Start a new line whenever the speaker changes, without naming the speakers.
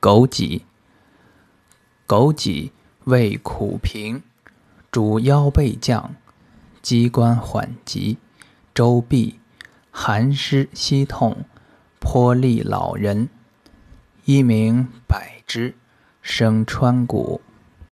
枸杞，枸杞味苦平，主腰背降，机关缓急，周痹，寒湿膝痛，颇利老人。一名百枝，生川谷。